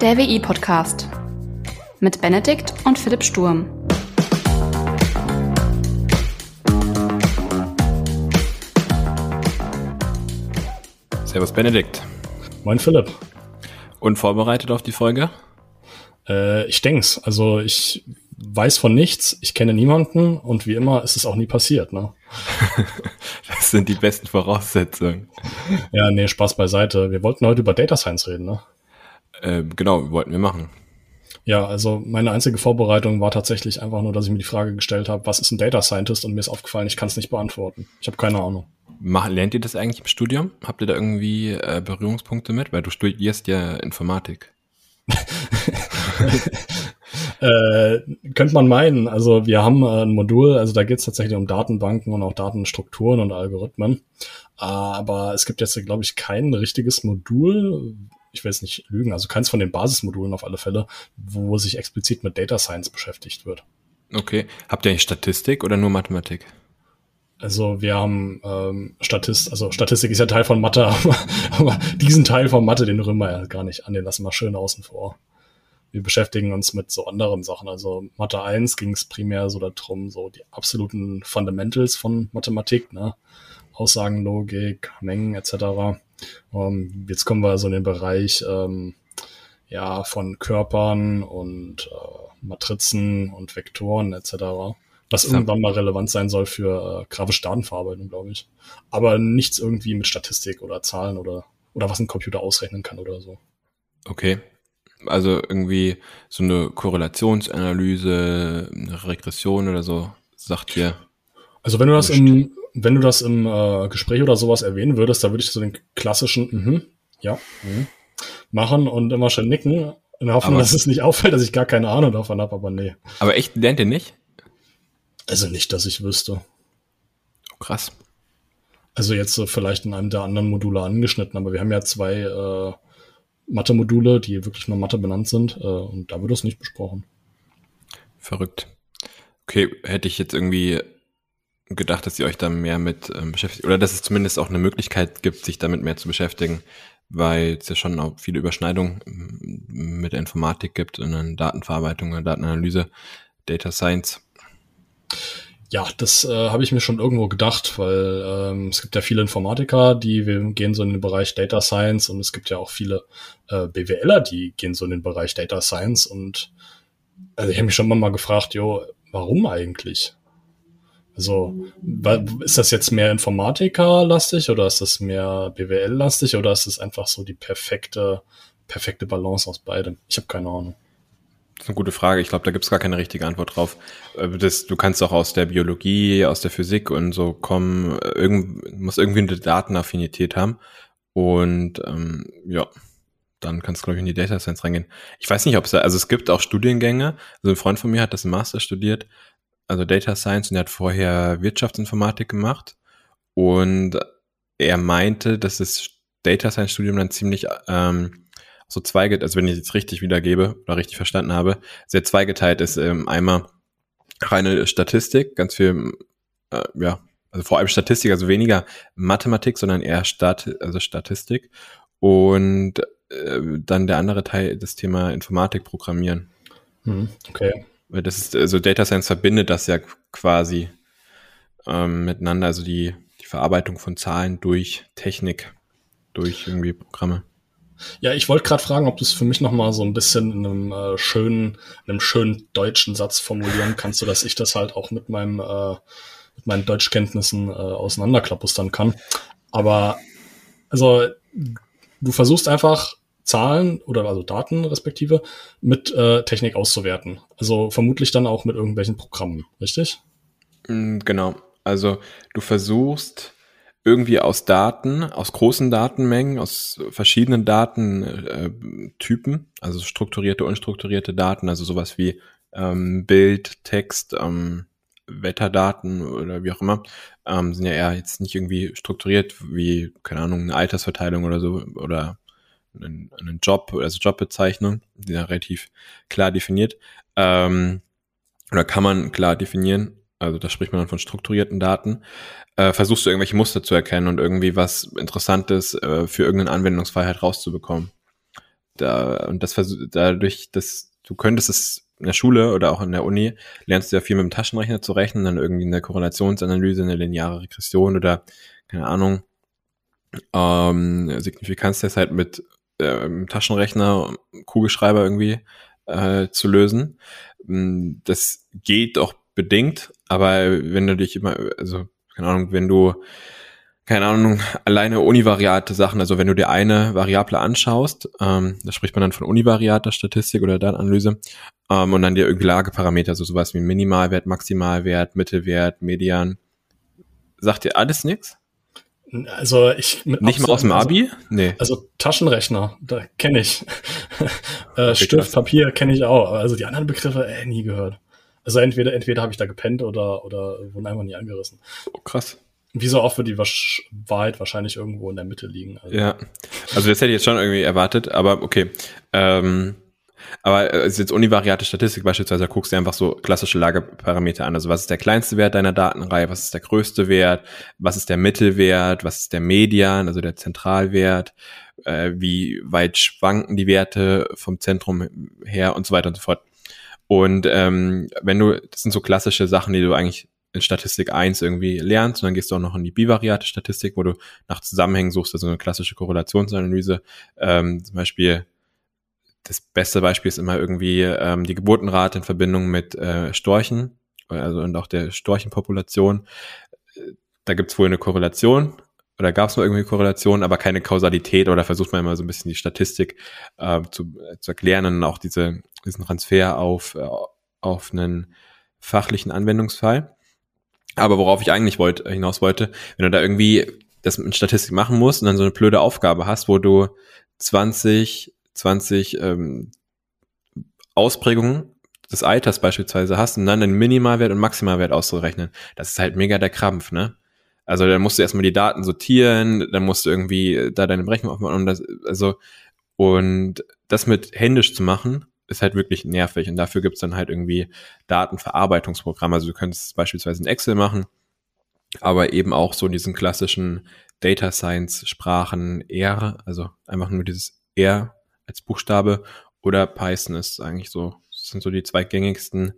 Der WI-Podcast mit Benedikt und Philipp Sturm. Servus Benedikt. Moin Philipp. Und vorbereitet auf die Folge? Äh, ich denk's. Also ich weiß von nichts, ich kenne niemanden und wie immer ist es auch nie passiert. Ne? das sind die besten Voraussetzungen. Ja, nee, Spaß beiseite. Wir wollten heute über Data Science reden, ne? Äh, genau, wollten wir machen. Ja, also meine einzige Vorbereitung war tatsächlich einfach nur, dass ich mir die Frage gestellt habe, was ist ein Data Scientist? Und mir ist aufgefallen, ich kann es nicht beantworten. Ich habe keine Ahnung. Mach, lernt ihr das eigentlich im Studium? Habt ihr da irgendwie äh, Berührungspunkte mit? Weil du studierst ja Informatik. äh, könnte man meinen. Also wir haben äh, ein Modul, also da geht es tatsächlich um Datenbanken und auch Datenstrukturen und Algorithmen. Aber es gibt jetzt, glaube ich, kein richtiges Modul, ich will jetzt nicht lügen, also keins von den Basismodulen auf alle Fälle, wo sich explizit mit Data Science beschäftigt wird. Okay. Habt ihr eigentlich Statistik oder nur Mathematik? Also wir haben ähm, Statist, also Statistik ist ja Teil von Mathe, aber, aber diesen Teil von Mathe, den rühren wir ja gar nicht an, den lassen wir schön außen vor wir beschäftigen uns mit so anderen Sachen. Also Mathe 1 ging es primär so darum, so die absoluten Fundamentals von Mathematik, ne? Aussagenlogik, Mengen etc. Ähm, jetzt kommen wir also in den Bereich ähm, ja, von Körpern und äh, Matrizen und Vektoren etc. Was irgendwann mal relevant sein soll für äh, grafische Datenverarbeitung, glaube ich. Aber nichts irgendwie mit Statistik oder Zahlen oder, oder was ein Computer ausrechnen kann oder so. Okay. Also irgendwie so eine Korrelationsanalyse, eine Regression oder so, sagt ihr. Also wenn du das im, wenn du das im äh, Gespräch oder sowas erwähnen würdest, da würde ich so den klassischen, mhm, ja, mh, machen und immer schön nicken und hoffen, dass es nicht auffällt, dass ich gar keine Ahnung davon habe, aber nee. Aber echt, lernt ihr nicht? Also nicht, dass ich wüsste. Oh, krass. Also jetzt so vielleicht in einem der anderen Module angeschnitten, aber wir haben ja zwei äh, Mathe-Module, die wirklich nur Mathe benannt sind. Äh, und da wird das nicht besprochen. Verrückt. Okay, hätte ich jetzt irgendwie gedacht, dass ihr euch da mehr mit ähm, beschäftigt oder dass es zumindest auch eine Möglichkeit gibt, sich damit mehr zu beschäftigen, weil es ja schon auch viele Überschneidungen ähm, mit der Informatik gibt und dann Datenverarbeitung und Datenanalyse, Data Science. Ja, das äh, habe ich mir schon irgendwo gedacht, weil ähm, es gibt ja viele Informatiker, die gehen so in den Bereich Data Science und es gibt ja auch viele äh, BWLer, die gehen so in den Bereich Data Science und also ich habe mich schon mal gefragt, jo, warum eigentlich? Also ist das jetzt mehr Informatiker-lastig oder ist das mehr BWL-lastig oder ist das einfach so die perfekte, perfekte Balance aus beidem? Ich habe keine Ahnung. Das ist eine gute Frage. Ich glaube, da gibt es gar keine richtige Antwort drauf. Äh, das, du kannst auch aus der Biologie, aus der Physik und so kommen. Irgend, muss irgendwie eine Datenaffinität haben. Und ähm, ja, dann kannst du, glaube ich, in die Data Science reingehen. Ich weiß nicht, ob es, also es gibt auch Studiengänge. Also ein Freund von mir hat das im Master studiert, also Data Science, und er hat vorher Wirtschaftsinformatik gemacht. Und er meinte, dass das Data Science Studium dann ziemlich ähm, so zweigeteilt, also wenn ich jetzt richtig wiedergebe oder richtig verstanden habe, sehr zweigeteilt ist. Ähm, einmal reine Statistik, ganz viel, äh, ja, also vor allem Statistik, also weniger Mathematik, sondern eher Stat also Statistik. Und äh, dann der andere Teil, das Thema Informatik, Programmieren. Hm, okay. Weil das ist, also Data Science verbindet das ja quasi ähm, miteinander, also die, die Verarbeitung von Zahlen durch Technik, durch irgendwie Programme. Ja, ich wollte gerade fragen, ob du es für mich noch mal so ein bisschen in einem äh, schönen, in einem schönen deutschen Satz formulieren kannst, so dass ich das halt auch mit meinem äh, mit meinen Deutschkenntnissen äh, auseinanderklappustern kann. Aber also du versuchst einfach Zahlen oder also Daten respektive mit äh, Technik auszuwerten. Also vermutlich dann auch mit irgendwelchen Programmen, richtig? Mm, genau. Also du versuchst irgendwie aus Daten, aus großen Datenmengen, aus verschiedenen Datentypen, also strukturierte, unstrukturierte Daten, also sowas wie ähm, Bild, Text, ähm, Wetterdaten oder wie auch immer, ähm, sind ja eher jetzt nicht irgendwie strukturiert wie, keine Ahnung, eine Altersverteilung oder so oder einen, einen Job, also Jobbezeichnung, die ja relativ klar definiert. Ähm, oder kann man klar definieren, also da spricht man dann von strukturierten Daten äh, versuchst du irgendwelche Muster zu erkennen und irgendwie was Interessantes äh, für irgendeine Anwendungsfreiheit rauszubekommen. da, und das dadurch, dass du könntest es in der Schule oder auch in der Uni, lernst du ja viel mit dem Taschenrechner zu rechnen, dann irgendwie eine Korrelationsanalyse, eine lineare Regression oder, keine Ahnung, ähm, Signifikanztest halt mit äh, Taschenrechner, Kugelschreiber irgendwie äh, zu lösen. Mm, das geht auch bedingt, aber wenn du dich immer, also keine Ahnung, wenn du keine Ahnung, alleine univariate Sachen, also wenn du dir eine Variable anschaust, ähm, da spricht man dann von univariater Statistik oder Datenanalyse, ähm, und dann dir irgendwie Lageparameter, also sowas wie Minimalwert, Maximalwert, Mittelwert, Median. Sagt dir alles nichts? Also ich mit nicht mal aus dem Abi? Also, nee. Also Taschenrechner, da kenne ich. äh, Stift, Papier kenne ich auch. Also die anderen Begriffe äh, nie gehört. Also entweder entweder habe ich da gepennt oder oder wurden einfach nie angerissen. Oh, krass. Wie so oft wird die Wahrheit wahrscheinlich irgendwo in der Mitte liegen. Also. Ja, also das hätte ich jetzt schon irgendwie erwartet, aber okay. Ähm, aber es ist jetzt univariate Statistik beispielsweise, da guckst du einfach so klassische Lageparameter an. Also was ist der kleinste Wert deiner Datenreihe, was ist der größte Wert, was ist der Mittelwert, was ist der Median, also der Zentralwert, äh, wie weit schwanken die Werte vom Zentrum her und so weiter und so fort. Und ähm, wenn du, das sind so klassische Sachen, die du eigentlich in Statistik 1 irgendwie lernst. Und dann gehst du auch noch in die bivariate Statistik, wo du nach Zusammenhängen suchst, also eine klassische Korrelationsanalyse, ähm, zum Beispiel das beste Beispiel ist immer irgendwie ähm, die Geburtenrate in Verbindung mit äh, Storchen, also und auch der Storchenpopulation. Da gibt es wohl eine Korrelation oder gab es mal irgendwie Korrelation, aber keine Kausalität oder versucht man immer so ein bisschen die Statistik äh, zu, zu erklären und auch diese, diesen Transfer auf, äh, auf einen fachlichen Anwendungsfall. Aber worauf ich eigentlich wollte, hinaus wollte, wenn du da irgendwie das mit Statistik machen musst und dann so eine blöde Aufgabe hast, wo du 20 20 ähm, Ausprägungen des Alters beispielsweise hast und dann den Minimalwert und Maximalwert auszurechnen. Das ist halt mega der Krampf, ne? Also dann musst du erstmal die Daten sortieren, dann musst du irgendwie da deine Berechnung aufmachen und das, also und das mit händisch zu machen, ist halt wirklich nervig und dafür gibt's dann halt irgendwie Datenverarbeitungsprogramme. Also du könntest beispielsweise in Excel machen, aber eben auch so in diesen klassischen Data Science Sprachen R, also einfach nur dieses R als Buchstabe oder Python ist eigentlich so, das sind so die zwei gängigsten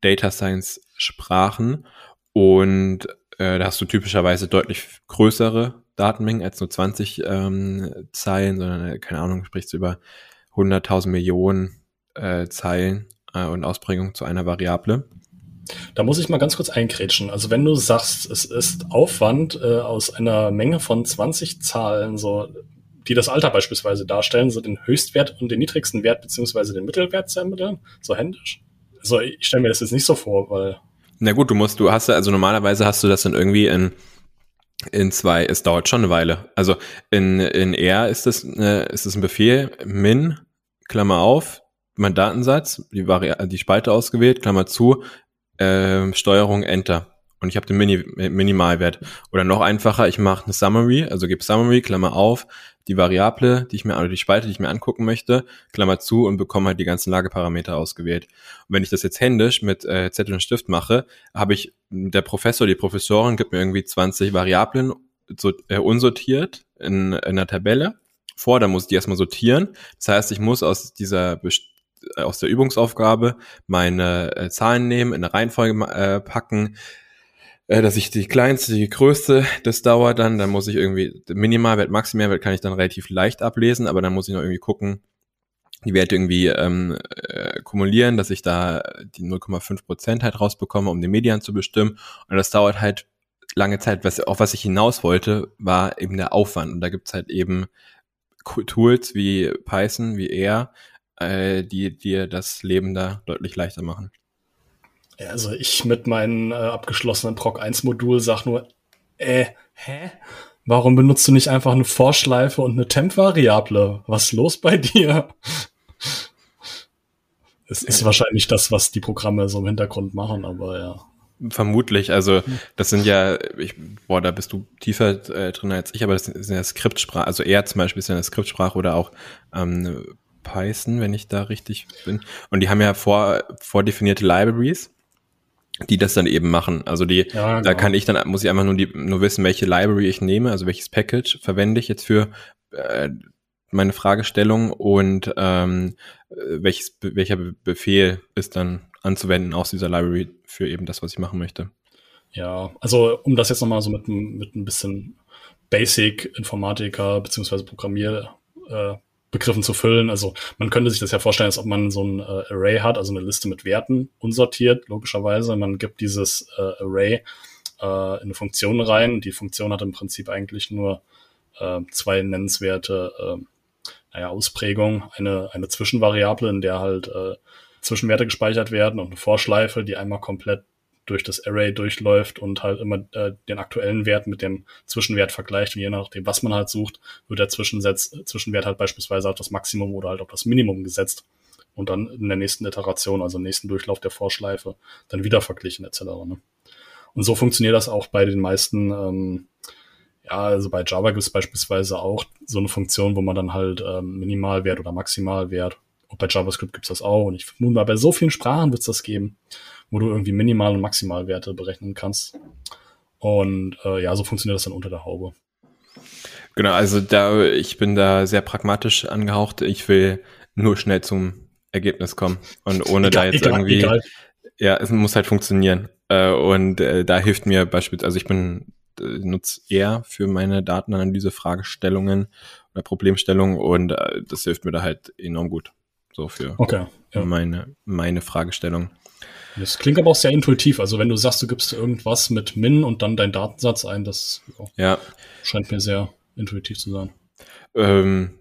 Data Science Sprachen und äh, da hast du typischerweise deutlich größere Datenmengen als nur 20 ähm, Zeilen, sondern äh, keine Ahnung, sprichst du über 100.000 Millionen äh, Zeilen äh, und Ausprägungen zu einer Variable. Da muss ich mal ganz kurz einkrätschen. Also wenn du sagst, es ist Aufwand äh, aus einer Menge von 20 Zahlen, so die das Alter beispielsweise darstellen, so den Höchstwert und den niedrigsten Wert beziehungsweise den Mittelwert zu ermitteln, so händisch. Also ich stelle mir das jetzt nicht so vor, weil. Na gut, du musst, du hast ja, also normalerweise hast du das dann irgendwie in, in zwei, es dauert schon eine Weile. Also in, in R ist das, äh, ist das ein Befehl, min, Klammer auf, mein Datensatz, die, Vari die Spalte ausgewählt, Klammer zu, äh, Steuerung Enter und ich habe den Mini Minimalwert. Oder noch einfacher, ich mache eine Summary, also gebe Summary, Klammer auf, die Variable, die ich mir, oder die Spalte, die ich mir angucken möchte, Klammer zu und bekomme halt die ganzen Lageparameter ausgewählt. Und wenn ich das jetzt händisch mit äh, Zettel und Stift mache, habe ich, der Professor, die Professorin gibt mir irgendwie 20 Variablen so, äh, unsortiert in, in einer Tabelle vor, dann muss ich die erstmal sortieren. Das heißt, ich muss aus dieser aus der Übungsaufgabe meine äh, Zahlen nehmen, in eine Reihenfolge äh, packen, dass ich die kleinste, die größte, das dauert dann, dann muss ich irgendwie, Minimalwert, Maximalwert kann ich dann relativ leicht ablesen, aber dann muss ich noch irgendwie gucken, die Werte irgendwie ähm, äh, kumulieren, dass ich da die 0,5 Prozent halt rausbekomme, um den Median zu bestimmen. Und das dauert halt lange Zeit. Was, auf was ich hinaus wollte, war eben der Aufwand. Und da gibt's halt eben Tools wie Python, wie R, äh, die dir das Leben da deutlich leichter machen. Ja, also ich mit meinem äh, abgeschlossenen Proc 1 Modul sag nur, äh, hä? Warum benutzt du nicht einfach eine Vorschleife und eine Temp-Variable? Was ist los bei dir? Es ist wahrscheinlich das, was die Programme so im Hintergrund machen, aber ja. Vermutlich, also das sind ja, ich, boah, da bist du tiefer äh, drin als ich, aber das sind, sind ja Skriptsprache, also er zum Beispiel ist ja eine Skriptsprache oder auch ähm, Python, wenn ich da richtig bin. Und die haben ja vor, vordefinierte Libraries die das dann eben machen. Also die, ja, genau. da kann ich dann, muss ich einfach nur die, nur wissen, welche Library ich nehme, also welches Package verwende ich jetzt für, äh, meine Fragestellung und ähm, welches, welcher Befehl ist dann anzuwenden aus dieser Library für eben das, was ich machen möchte. Ja, also um das jetzt nochmal so mit, mit ein bisschen Basic-Informatiker beziehungsweise Programmierbegriffen äh, zu füllen. Also man könnte sich das ja vorstellen, als ob man so ein äh, Array hat, also eine Liste mit Werten, unsortiert, logischerweise. Man gibt dieses äh, Array äh, in eine Funktion rein. Die Funktion hat im Prinzip eigentlich nur äh, zwei nennenswerte äh, naja, Ausprägungen. Eine, eine Zwischenvariable, in der halt äh, Zwischenwerte gespeichert werden und eine Vorschleife, die einmal komplett durch das Array durchläuft und halt immer äh, den aktuellen Wert mit dem Zwischenwert vergleicht und je nachdem, was man halt sucht, wird der Zwischensetz, Zwischenwert halt beispielsweise auf das Maximum oder halt auf das Minimum gesetzt und dann in der nächsten Iteration, also im nächsten Durchlauf der Vorschleife, dann wieder verglichen etc. Ne? Und so funktioniert das auch bei den meisten, ähm, ja, also bei Java gibt es beispielsweise auch so eine Funktion, wo man dann halt ähm, Minimalwert oder Maximalwert, und bei JavaScript gibt es das auch und ich vermute mal, bei so vielen Sprachen wird es das geben wo du irgendwie Minimal- und Maximalwerte berechnen kannst. Und äh, ja, so funktioniert das dann unter der Haube. Genau, also da ich bin da sehr pragmatisch angehaucht. Ich will nur schnell zum Ergebnis kommen und ohne egal, da jetzt egal, irgendwie egal. ja, es muss halt funktionieren. Äh, und äh, da hilft mir beispielsweise, also ich bin äh, nutze eher für meine Datenanalyse Fragestellungen oder Problemstellungen und das hilft mir da halt enorm gut. So für okay, ja. meine meine Fragestellung. Das klingt aber auch sehr intuitiv. Also wenn du sagst, du gibst irgendwas mit Min und dann deinen Datensatz ein, das ja. scheint mir sehr intuitiv zu sein. Ähm,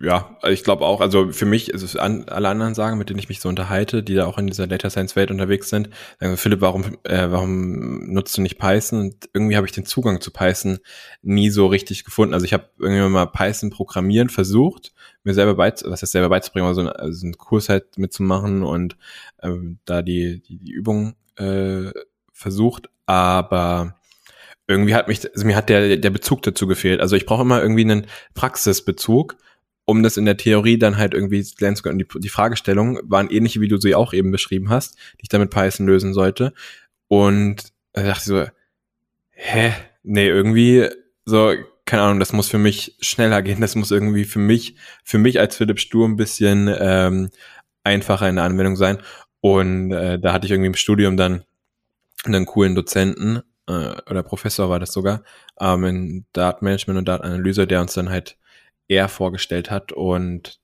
ja, ich glaube auch, also für mich, also an, alle anderen sagen, mit denen ich mich so unterhalte, die da auch in dieser Data Science Welt unterwegs sind, sagen, Philipp, warum, äh, warum nutzt du nicht Python? Und irgendwie habe ich den Zugang zu Python nie so richtig gefunden. Also ich habe irgendwie mal Python programmieren versucht, mir selber beiz, was heißt selber beizubringen, also, also einen Kurs halt mitzumachen und ähm, da die, die, die Übung äh, versucht, aber irgendwie hat mich, also mir hat der, der Bezug dazu gefehlt. Also ich brauche immer irgendwie einen Praxisbezug um das in der Theorie dann halt irgendwie lernen zu können. Die, die Fragestellungen waren ähnliche, wie du sie auch eben beschrieben hast, die ich damit Python lösen sollte. Und da dachte ich so, hä? Nee, irgendwie so, keine Ahnung, das muss für mich schneller gehen. Das muss irgendwie für mich, für mich als Philipp Stur ein bisschen ähm, einfacher in der Anwendung sein. Und äh, da hatte ich irgendwie im Studium dann einen coolen Dozenten, äh, oder Professor war das sogar, ähm, in Datenmanagement und Datenanalyse, der uns dann halt er vorgestellt hat. Und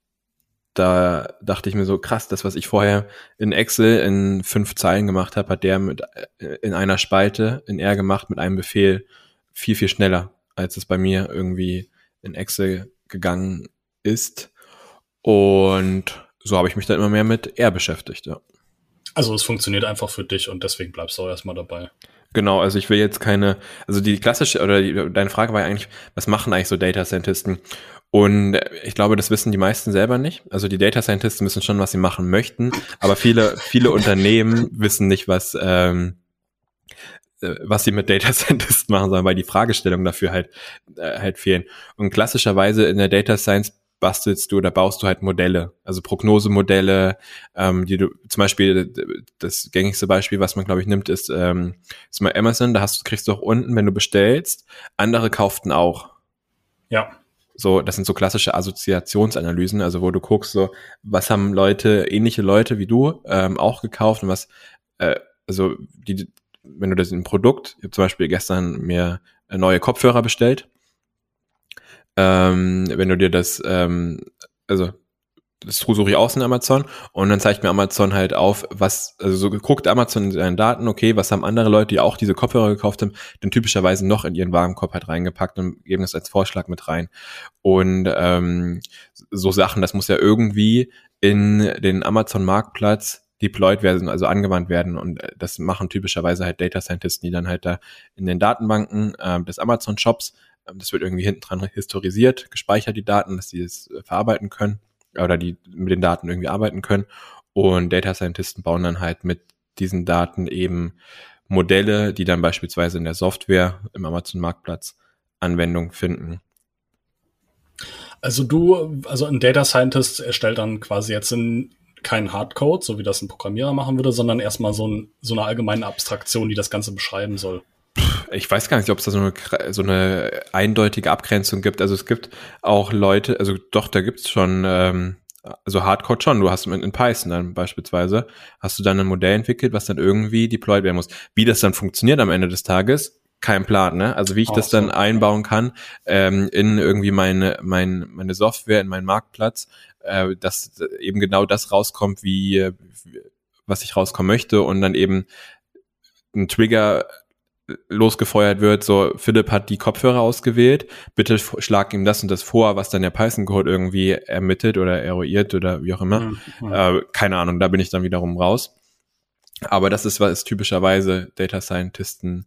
da dachte ich mir so, krass, das, was ich vorher in Excel in fünf Zeilen gemacht habe, hat der mit äh, in einer Spalte in R gemacht mit einem Befehl viel, viel schneller, als es bei mir irgendwie in Excel gegangen ist. Und so habe ich mich dann immer mehr mit R beschäftigt, ja. Also es funktioniert einfach für dich und deswegen bleibst du auch erstmal dabei. Genau, also ich will jetzt keine, also die klassische, oder die, deine Frage war ja eigentlich, was machen eigentlich so Data Scientisten? Und ich glaube, das wissen die meisten selber nicht. Also die Data Scientisten wissen schon, was sie machen möchten, aber viele, viele Unternehmen wissen nicht, was, ähm, äh, was sie mit Data Scientisten machen sollen, weil die Fragestellungen dafür halt, äh, halt fehlen. Und klassischerweise in der Data Science bastelst du oder baust du halt Modelle, also Prognosemodelle, ähm, die du zum Beispiel das gängigste Beispiel, was man glaube ich nimmt, ist, ähm, ist mal Amazon. Da hast du kriegst du auch unten, wenn du bestellst, andere kauften auch. Ja so, das sind so klassische Assoziationsanalysen, also wo du guckst, so, was haben Leute, ähnliche Leute wie du, ähm, auch gekauft und was, äh, also die, wenn du das in ein Produkt, ich habe zum Beispiel gestern mir neue Kopfhörer bestellt, ähm, wenn du dir das, ähm, also das suche ich aus in Amazon und dann zeigt mir Amazon halt auf, was, also so guckt Amazon in seinen Daten, okay, was haben andere Leute, die auch diese Kopfhörer gekauft haben, denn typischerweise noch in ihren Warenkorb halt reingepackt und geben das als Vorschlag mit rein. Und ähm, so Sachen, das muss ja irgendwie in den Amazon-Marktplatz deployed werden, also angewandt werden. Und äh, das machen typischerweise halt Data Scientists, die dann halt da in den Datenbanken äh, des Amazon-Shops, äh, das wird irgendwie hinten dran historisiert, gespeichert die Daten, dass die es äh, verarbeiten können oder die mit den Daten irgendwie arbeiten können. Und Data Scientisten bauen dann halt mit diesen Daten eben Modelle, die dann beispielsweise in der Software im Amazon Marktplatz Anwendung finden. Also du, also ein Data Scientist erstellt dann quasi jetzt in keinen Hardcode, so wie das ein Programmierer machen würde, sondern erstmal so, ein, so eine allgemeine Abstraktion, die das Ganze beschreiben soll. Ich weiß gar nicht, ob es da so eine, so eine eindeutige Abgrenzung gibt. Also es gibt auch Leute, also doch, da gibt es schon, ähm, also Hardcode schon. Du hast in Python dann beispielsweise, hast du dann ein Modell entwickelt, was dann irgendwie deployed werden muss. Wie das dann funktioniert am Ende des Tages, kein Plan, ne? Also wie ich das dann einbauen kann ähm, in irgendwie meine, mein, meine Software, in meinen Marktplatz, äh, dass eben genau das rauskommt, wie, was ich rauskommen möchte und dann eben ein Trigger losgefeuert wird, so Philipp hat die Kopfhörer ausgewählt, bitte schlag ihm das und das vor, was dann der Python-Code irgendwie ermittelt oder eruiert oder wie auch immer. Mhm. mhm. Äh, keine Ahnung, da bin ich dann wiederum raus. Aber das ist, was typischerweise Data Scientisten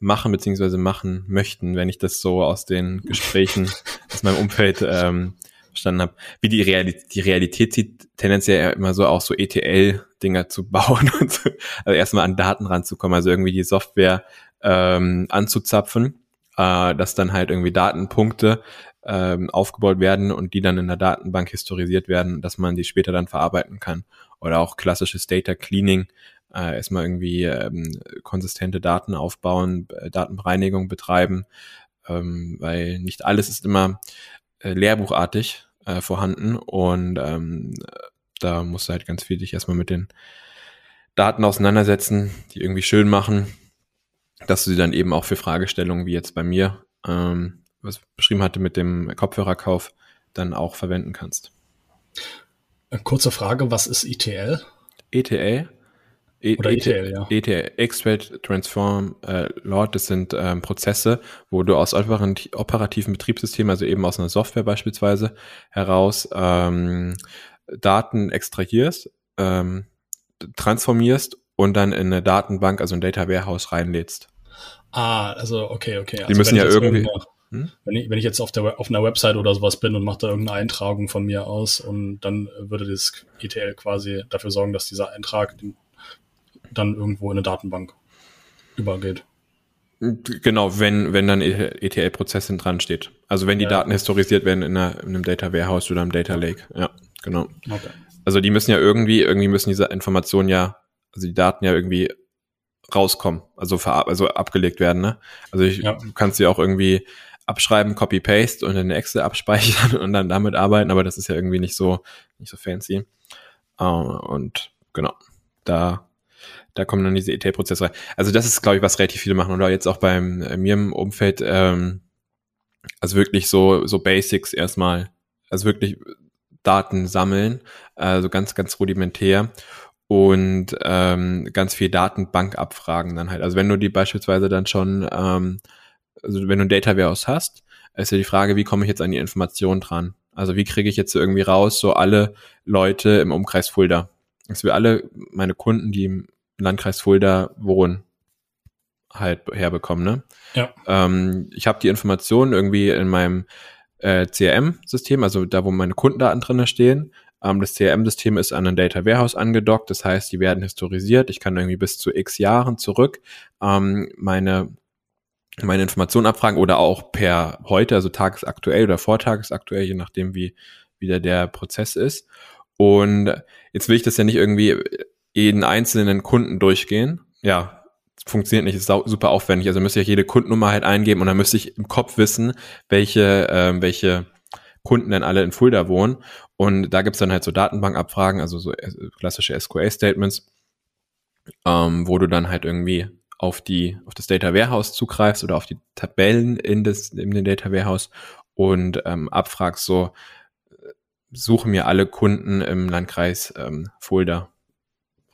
machen beziehungsweise machen möchten, wenn ich das so aus den Gesprächen aus meinem Umfeld ähm, verstanden habe. Wie die Realität, die Realität sieht tendenziell immer so auch so ETL-Dinger zu bauen und so. Also erstmal an Daten ranzukommen, also irgendwie die Software ähm, anzuzapfen, äh, dass dann halt irgendwie Datenpunkte ähm, aufgebaut werden und die dann in der Datenbank historisiert werden, dass man die später dann verarbeiten kann. Oder auch klassisches Data Cleaning, äh, erstmal irgendwie ähm, konsistente Daten aufbauen, Datenbereinigung betreiben, ähm, weil nicht alles ist immer äh, lehrbuchartig äh, vorhanden und ähm, da musst du halt ganz viel dich erstmal mit den Daten auseinandersetzen, die irgendwie schön machen, dass du sie dann eben auch für Fragestellungen wie jetzt bei mir, ähm, was ich beschrieben hatte mit dem Kopfhörerkauf, dann auch verwenden kannst. Kurze Frage, was ist ETL? ETL? E Oder ETL, ja. ETL, Extract, Transform, äh, Load, das sind ähm, Prozesse, wo du aus operativen Betriebssystemen, also eben aus einer Software beispielsweise, heraus ähm, Daten extrahierst, ähm, transformierst und dann in eine Datenbank, also ein Data Warehouse reinlädst. Ah, also okay, okay. Die also müssen ja irgendwie. Hm? Wenn, ich, wenn ich jetzt auf, der, auf einer Website oder sowas bin und mache da irgendeine Eintragung von mir aus und dann würde das ETL quasi dafür sorgen, dass dieser Eintrag dann irgendwo in eine Datenbank übergeht. Genau, wenn, wenn dann ETL-Prozess dran steht. Also wenn die ja. Daten historisiert werden in, einer, in, einem Data Warehouse oder einem Data Lake. Ja, genau. Okay. Also die müssen ja irgendwie, irgendwie müssen diese Informationen ja, also die Daten ja irgendwie rauskommen, also, ver also abgelegt werden. Ne? Also ich, ja. du kannst sie auch irgendwie abschreiben, Copy-Paste und in Excel abspeichern und dann damit arbeiten, aber das ist ja irgendwie nicht so, nicht so fancy. Uh, und genau, da da kommen dann diese ETL-Prozesse rein. Also das ist, glaube ich, was relativ viele machen. Oder jetzt auch beim äh, mir im Umfeld, ähm, also wirklich so, so Basics erstmal, also wirklich Daten sammeln, also ganz, ganz rudimentär und ähm, ganz viel Datenbank abfragen dann halt. Also wenn du die beispielsweise dann schon, ähm, also wenn du ein Data Warehouse hast, ist ja die Frage, wie komme ich jetzt an die Information dran? Also wie kriege ich jetzt irgendwie raus, so alle Leute im Umkreis Fulda? Dass wir alle meine Kunden, die im Landkreis Fulda wohnen, halt herbekommen. Ne? Ja. Ähm, ich habe die Informationen irgendwie in meinem äh, CRM-System, also da, wo meine Kundendaten drinne stehen. Ähm, das CRM-System ist an ein Data Warehouse angedockt, das heißt, die werden historisiert. Ich kann irgendwie bis zu x Jahren zurück ähm, meine meine Informationen abfragen oder auch per heute, also tagesaktuell oder vortagesaktuell, je nachdem, wie wieder der Prozess ist. Und jetzt will ich das ja nicht irgendwie jeden einzelnen Kunden durchgehen. Ja, funktioniert nicht, ist super aufwendig. Also müsste ich jede Kundennummer halt eingeben und dann müsste ich im Kopf wissen, welche, ähm, welche Kunden denn alle in Fulda wohnen. Und da gibt's dann halt so Datenbankabfragen, also so äh, klassische SQL-Statements, ähm, wo du dann halt irgendwie auf die, auf das Data Warehouse zugreifst oder auf die Tabellen in das, in den Data Warehouse und ähm, abfragst so, äh, suche mir alle Kunden im Landkreis ähm, Fulda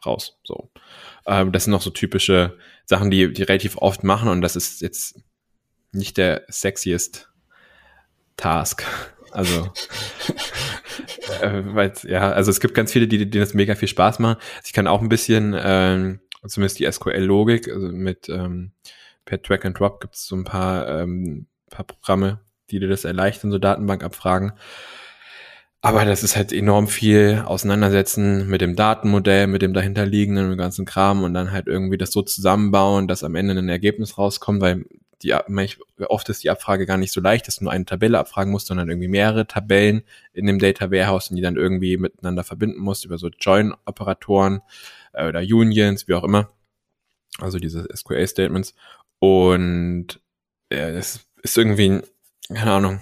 raus. So. Ähm, das sind noch so typische Sachen, die, die relativ oft machen und das ist jetzt nicht der sexiest Task. Also, äh, weil, ja, also es gibt ganz viele, die, denen das mega viel Spaß machen. Ich kann auch ein bisschen, ähm, zumindest die SQL-Logik, also mit ähm, per Track and Drop gibt es so ein paar, ähm, paar Programme, die dir das erleichtern, so Datenbankabfragen. Aber das ist halt enorm viel auseinandersetzen mit dem Datenmodell, mit dem dahinterliegenden ganzen Kram und dann halt irgendwie das so zusammenbauen, dass am Ende ein Ergebnis rauskommt, weil die, oft ist die Abfrage gar nicht so leicht, dass du nur eine Tabelle abfragen musst, sondern irgendwie mehrere Tabellen in dem Data Warehouse und die dann irgendwie miteinander verbinden musst über so Join-Operatoren äh, oder Unions, wie auch immer. Also diese SQL-Statements. Und ja, das ist irgendwie, keine Ahnung,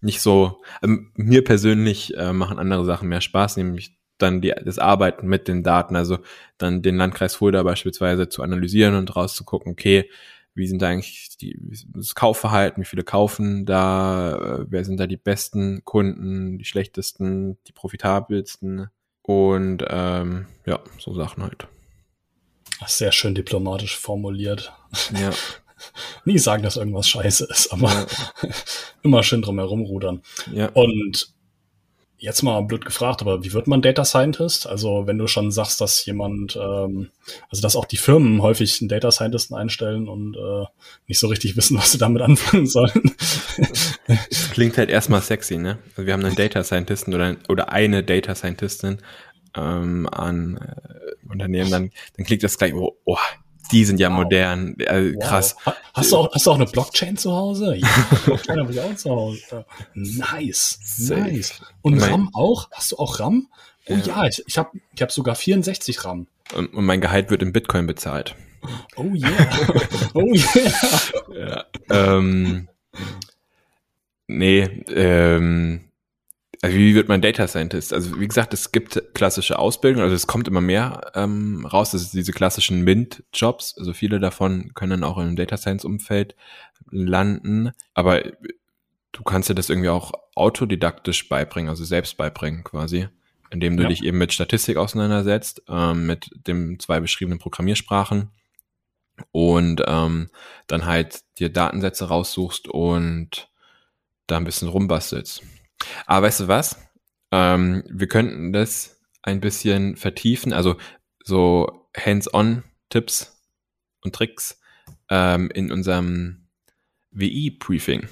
nicht so, ähm, mir persönlich äh, machen andere Sachen mehr Spaß, nämlich dann die, das Arbeiten mit den Daten, also dann den Landkreis Fulda beispielsweise zu analysieren und rauszugucken, okay, wie sind da eigentlich die, das Kaufverhalten, wie viele kaufen da, äh, wer sind da die besten Kunden, die schlechtesten, die profitabelsten und ähm, ja, so Sachen halt. Sehr schön diplomatisch formuliert. Ja. Nie sagen, dass irgendwas scheiße ist, aber ja. immer schön drum herum rudern. Ja. Und jetzt mal blöd gefragt, aber wie wird man Data Scientist? Also wenn du schon sagst, dass jemand, ähm, also dass auch die Firmen häufig einen Data Scientisten einstellen und äh, nicht so richtig wissen, was sie damit anfangen sollen. Das klingt halt erstmal sexy, ne? Also wir haben einen Data Scientisten oder, oder eine Data Scientistin ähm, an äh, Unternehmen, dann, dann klingt das gleich, oh, oh die sind ja wow. modern, äh, krass. Wow. Hast, du auch, hast du auch eine Blockchain zu Hause? Ja, Blockchain habe ich auch zu Hause. Nice, Safe. nice. Und mein, RAM auch? Hast du auch RAM? Oh ja, ja ich, ich habe ich hab sogar 64 RAM. Und, und mein Gehalt wird in Bitcoin bezahlt. Oh yeah. oh yeah. ja, ähm, nee, ähm, also wie wird man Data Scientist? Also wie gesagt, es gibt klassische Ausbildung, also es kommt immer mehr ähm, raus, das ist diese klassischen MINT-Jobs, also viele davon können auch im Data Science-Umfeld landen, aber du kannst dir das irgendwie auch autodidaktisch beibringen, also selbst beibringen quasi, indem du ja. dich eben mit Statistik auseinandersetzt, ähm, mit den zwei beschriebenen Programmiersprachen und ähm, dann halt dir Datensätze raussuchst und da ein bisschen rumbastelst. Aber weißt du was? Ähm, wir könnten das ein bisschen vertiefen, also so Hands-on-Tipps und Tricks ähm, in unserem WI-Briefing.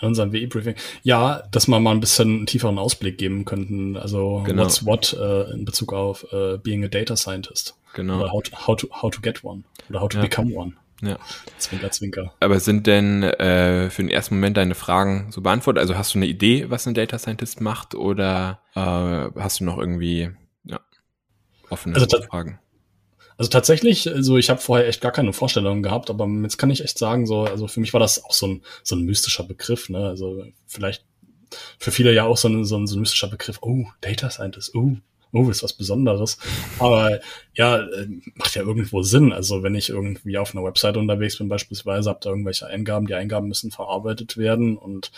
In unserem WI-Briefing. Ja, dass wir mal ein bisschen einen tieferen Ausblick geben könnten. Also genau. what's what äh, in Bezug auf äh, being a data scientist. Genau. Oder how to, how to, how to get one. Oder how to ja. become one. Ja. Zwinker, zwinker. Aber sind denn äh, für den ersten Moment deine Fragen so beantwortet? Also hast du eine Idee, was ein Data Scientist macht oder äh, hast du noch irgendwie ja, offene also Fragen? Also tatsächlich, also ich habe vorher echt gar keine Vorstellung gehabt, aber jetzt kann ich echt sagen, so, also für mich war das auch so ein, so ein mystischer Begriff, ne? Also vielleicht für viele ja auch so ein, so ein, so ein mystischer Begriff, oh, Data Scientist, oh, oh, ist was Besonderes. Aber ja, äh, macht ja irgendwo Sinn. Also wenn ich irgendwie auf einer Website unterwegs bin, beispielsweise, habe da irgendwelche Eingaben, die Eingaben müssen verarbeitet werden und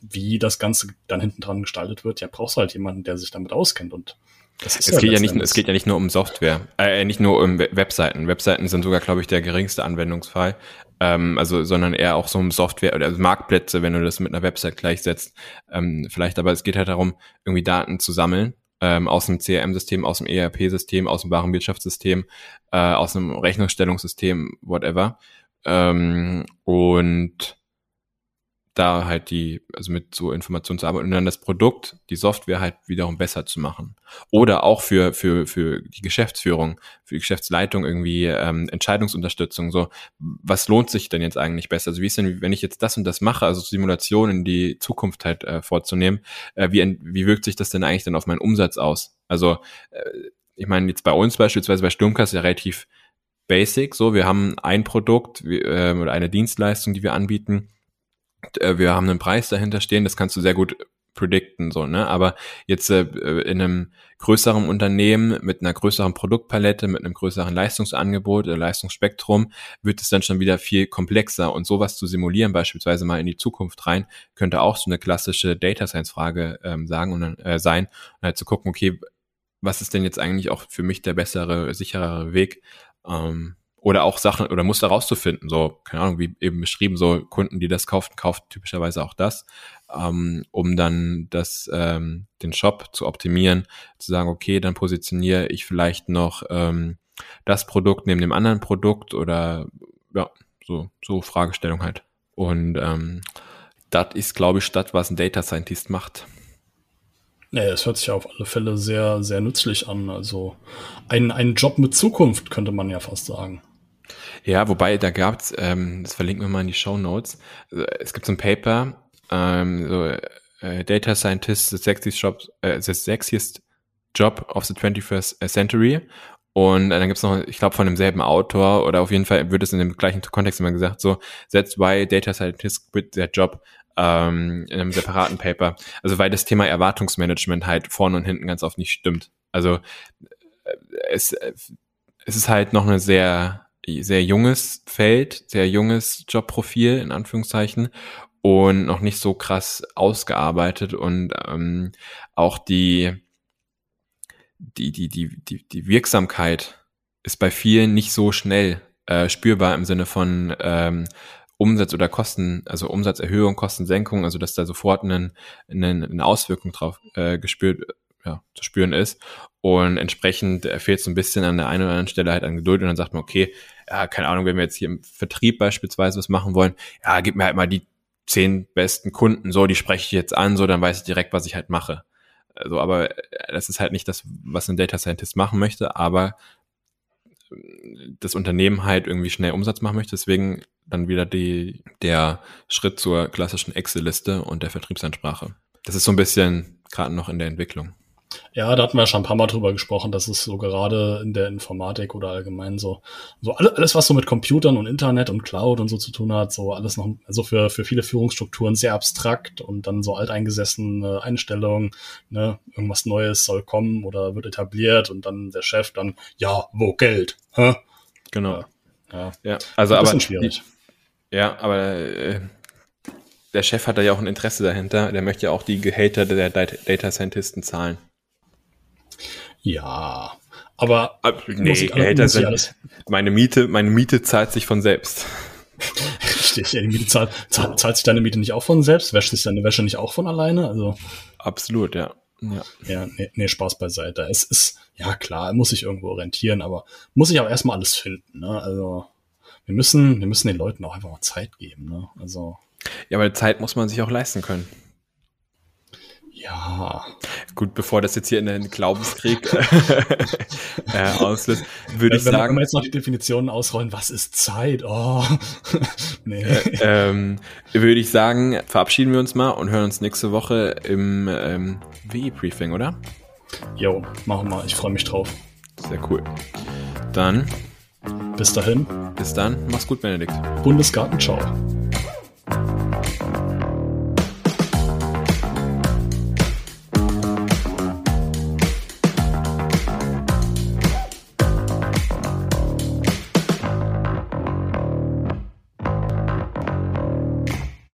wie das Ganze dann hinten dran gestaltet wird, ja, brauchst du halt jemanden, der sich damit auskennt und es, ja geht ja nicht, es geht ja nicht nur um Software, äh, nicht nur um Webseiten. Webseiten sind sogar, glaube ich, der geringste Anwendungsfall. Ähm, also, sondern eher auch so um Software oder also Marktplätze, wenn du das mit einer Website gleichsetzt. Ähm, vielleicht, aber es geht halt darum, irgendwie Daten zu sammeln ähm, aus dem CRM-System, aus dem ERP-System, aus dem Warenwirtschaftssystem, äh, aus einem Rechnungsstellungssystem, whatever. Ähm, und da halt die, also mit so Informationen zu arbeiten und dann das Produkt, die Software halt wiederum besser zu machen. Oder auch für, für, für die Geschäftsführung, für die Geschäftsleitung irgendwie ähm, Entscheidungsunterstützung. So, was lohnt sich denn jetzt eigentlich besser? Also wie ist denn, wenn ich jetzt das und das mache, also Simulationen in die Zukunft halt äh, vorzunehmen, äh, wie, wie wirkt sich das denn eigentlich dann auf meinen Umsatz aus? Also, äh, ich meine, jetzt bei uns beispielsweise bei Sturmcast ja relativ basic, so, wir haben ein Produkt äh, oder eine Dienstleistung, die wir anbieten, äh, wir haben einen Preis dahinter stehen, das kannst du sehr gut predikten, so, ne? Aber jetzt äh, in einem größeren Unternehmen mit einer größeren Produktpalette, mit einem größeren Leistungsangebot oder Leistungsspektrum wird es dann schon wieder viel komplexer und sowas zu simulieren, beispielsweise mal in die Zukunft rein, könnte auch so eine klassische Data Science Frage ähm, sagen und äh, sein und halt zu gucken, okay, was ist denn jetzt eigentlich auch für mich der bessere, sicherere Weg? Ähm, oder auch Sachen oder Muster rauszufinden. So, keine Ahnung, wie eben beschrieben, so Kunden, die das kaufen, kaufen typischerweise auch das, ähm, um dann das, ähm, den Shop zu optimieren, zu sagen, okay, dann positioniere ich vielleicht noch ähm, das Produkt neben dem anderen Produkt oder ja, so, so Fragestellung halt. Und ähm, das ist, glaube ich, das, was ein Data Scientist macht. Nee, es hört sich auf alle Fälle sehr, sehr nützlich an. Also ein, ein Job mit Zukunft, könnte man ja fast sagen. Ja, wobei da gab's, ähm, das verlinken wir mal in die Show Notes. Es gibt so ein Paper, ähm, so äh, Data Scientist, the sexiest job, äh, the sexiest job of the 21st Century. Und dann gibt's noch, ich glaube, von demselben Autor oder auf jeden Fall wird es in dem gleichen Kontext immer gesagt, so, that's why data scientists quit their job ähm, in einem separaten Paper. Also weil das Thema Erwartungsmanagement halt vorne und hinten ganz oft nicht stimmt. Also äh, es, es ist halt noch eine sehr, sehr junges Feld, sehr junges Jobprofil in Anführungszeichen und noch nicht so krass ausgearbeitet und ähm, auch die die, die, die, die, die Wirksamkeit ist bei vielen nicht so schnell äh, spürbar im Sinne von ähm, Umsatz oder Kosten, also Umsatzerhöhung, Kostensenkung, also dass da sofort eine, eine, eine Auswirkung drauf äh, gespürt, ja, zu spüren ist. Und entsprechend fehlt so ein bisschen an der einen oder anderen Stelle halt an Geduld und dann sagt man, okay, ja, keine Ahnung, wenn wir jetzt hier im Vertrieb beispielsweise was machen wollen, ja, gib mir halt mal die zehn besten Kunden, so, die spreche ich jetzt an, so, dann weiß ich direkt, was ich halt mache. Also, aber das ist halt nicht das, was ein Data Scientist machen möchte, aber das Unternehmen halt irgendwie schnell Umsatz machen möchte. Deswegen dann wieder die, der Schritt zur klassischen Excel-Liste und der Vertriebsansprache. Das ist so ein bisschen gerade noch in der Entwicklung. Ja, da hatten wir ja schon ein paar Mal drüber gesprochen, dass es so gerade in der Informatik oder allgemein so, so alles, was so mit Computern und Internet und Cloud und so zu tun hat, so alles noch, also für, für viele Führungsstrukturen sehr abstrakt und dann so alteingesessene Einstellungen, ne, irgendwas Neues soll kommen oder wird etabliert und dann der Chef dann, ja, wo Geld, hä? Genau. Ja, ja. also ein aber. schwierig. Ja, aber äh, der Chef hat da ja auch ein Interesse dahinter. Der möchte ja auch die Gehater der Data Scientisten zahlen. Ja, aber Ab, nee, muss ich, Gehälter muss sind, alles meine Miete, meine Miete zahlt sich von selbst. Richtig, ja, die Miete zahlt, zahlt, zahlt sich deine Miete nicht auch von selbst? Wäscht sich deine Wäsche nicht auch von alleine? Also absolut, ja. Ja, ja nee, nee, Spaß beiseite. Es ist, ja klar, muss sich irgendwo orientieren, aber muss ich auch erstmal alles finden. Ne? Also wir müssen, wir müssen den Leuten auch einfach mal Zeit geben. Ne? Also ja, aber Zeit muss man sich auch leisten können. Ja. Gut, bevor das jetzt hier in einen Glaubenskrieg äh, auslöst, würde ich wenn sagen. Wenn wir jetzt noch die Definitionen ausrollen, was ist Zeit? Oh. nee. Äh, ähm, würde ich sagen, verabschieden wir uns mal und hören uns nächste Woche im ähm, WE-Briefing, oder? Jo, machen wir. Ich freue mich drauf. Sehr cool. Dann. Bis dahin. Bis dann. Mach's gut, Benedikt. Bundesgarten, ciao.